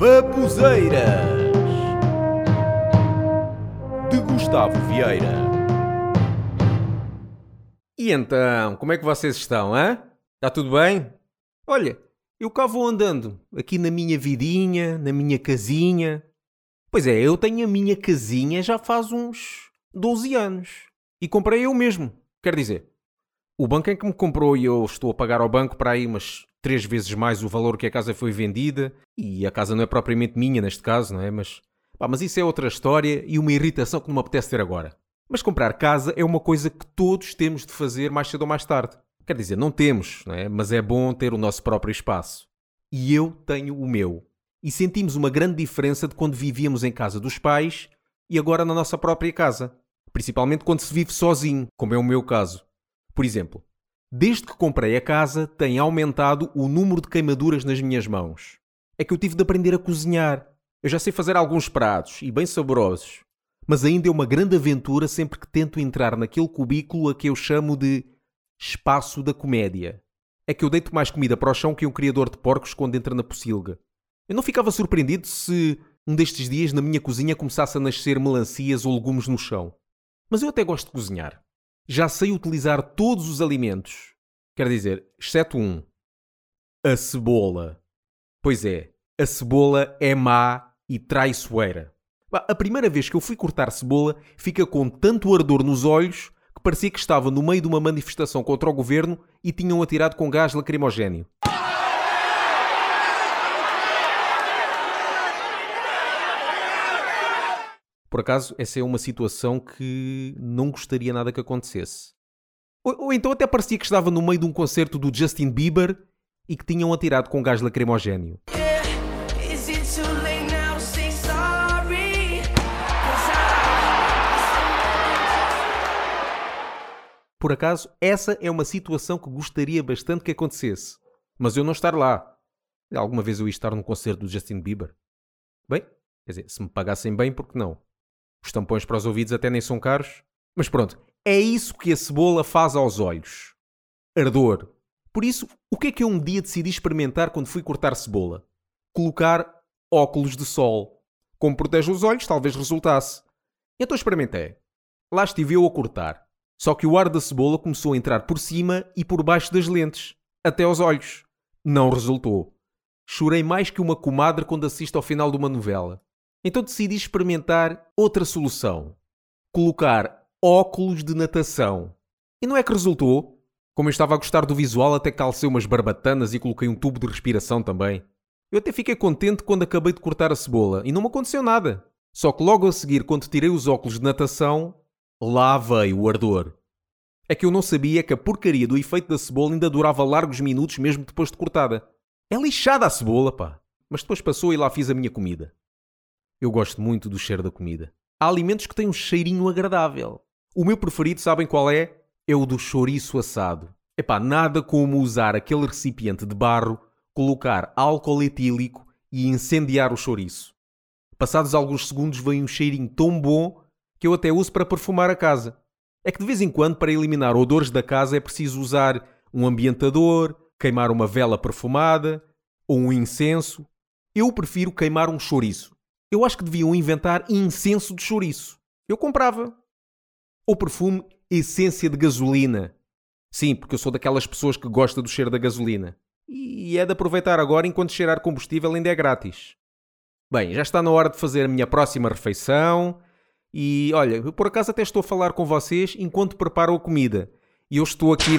Babuzeiras de Gustavo Vieira. E então, como é que vocês estão, hã? Está tudo bem? Olha, eu cá vou andando, aqui na minha vidinha, na minha casinha. Pois é, eu tenho a minha casinha já faz uns 12 anos. E comprei eu mesmo. Quer dizer, o banco é que me comprou e eu estou a pagar ao banco para aí umas três vezes mais o valor que a casa foi vendida. E a casa não é propriamente minha neste caso, não é? Mas, pá, mas isso é outra história e uma irritação que não me apetece ter agora. Mas comprar casa é uma coisa que todos temos de fazer mais cedo ou mais tarde. Quer dizer, não temos, não é? mas é bom ter o nosso próprio espaço. E eu tenho o meu. E sentimos uma grande diferença de quando vivíamos em casa dos pais e agora na nossa própria casa. Principalmente quando se vive sozinho, como é o meu caso. Por exemplo, desde que comprei a casa, tem aumentado o número de queimaduras nas minhas mãos. É que eu tive de aprender a cozinhar. Eu já sei fazer alguns pratos e bem saborosos, mas ainda é uma grande aventura sempre que tento entrar naquele cubículo a que eu chamo de espaço da comédia. É que eu deito mais comida para o chão que um criador de porcos quando entra na pocilga. Eu não ficava surpreendido se um destes dias na minha cozinha começasse a nascer melancias ou legumes no chão. Mas eu até gosto de cozinhar. Já sei utilizar todos os alimentos. Quer dizer, exceto um. A cebola. Pois é, a cebola é má e traiçoeira. A primeira vez que eu fui cortar cebola, fica com tanto ardor nos olhos que parecia que estava no meio de uma manifestação contra o governo e tinham atirado com gás lacrimogéneo. Por acaso, essa é uma situação que não gostaria nada que acontecesse. Ou, ou, então até parecia que estava no meio de um concerto do Justin Bieber e que tinham atirado com gás lacrimogéneo. Por acaso, essa é uma situação que gostaria bastante que acontecesse. Mas eu não estar lá. Alguma vez eu ia estar num concerto do Justin Bieber? Bem, quer dizer, se me pagassem bem, por que não? Os tampões para os ouvidos até nem são caros. Mas pronto, é isso que a cebola faz aos olhos. Ardor. Por isso, o que é que eu um dia decidi experimentar quando fui cortar cebola? Colocar óculos de sol. Como protege os olhos, talvez resultasse. Então experimentei. Lá estive eu a cortar. Só que o ar da cebola começou a entrar por cima e por baixo das lentes, até aos olhos. Não resultou. Chorei mais que uma comadre quando assisto ao final de uma novela. Então decidi experimentar outra solução: colocar óculos de natação. E não é que resultou? Como eu estava a gostar do visual, até calcei umas barbatanas e coloquei um tubo de respiração também. Eu até fiquei contente quando acabei de cortar a cebola e não me aconteceu nada. Só que logo a seguir, quando tirei os óculos de natação, Lá veio o ardor. É que eu não sabia que a porcaria do efeito da cebola ainda durava largos minutos mesmo depois de cortada. É lixada a cebola, pá. Mas depois passou e lá fiz a minha comida. Eu gosto muito do cheiro da comida. Há alimentos que têm um cheirinho agradável. O meu preferido, sabem qual é? É o do chouriço assado. Epá, nada como usar aquele recipiente de barro, colocar álcool etílico e incendiar o chouriço. Passados alguns segundos vem um cheirinho tão bom que eu até uso para perfumar a casa. É que de vez em quando, para eliminar odores da casa, é preciso usar um ambientador, queimar uma vela perfumada ou um incenso. Eu prefiro queimar um chouriço. Eu acho que deviam inventar incenso de chouriço. Eu comprava. Ou perfume essência de gasolina. Sim, porque eu sou daquelas pessoas que gosta do cheiro da gasolina. E é de aproveitar agora enquanto cheirar combustível ainda é grátis. Bem, já está na hora de fazer a minha próxima refeição. E olha, por acaso até estou a falar com vocês enquanto preparo a comida. E eu estou aqui.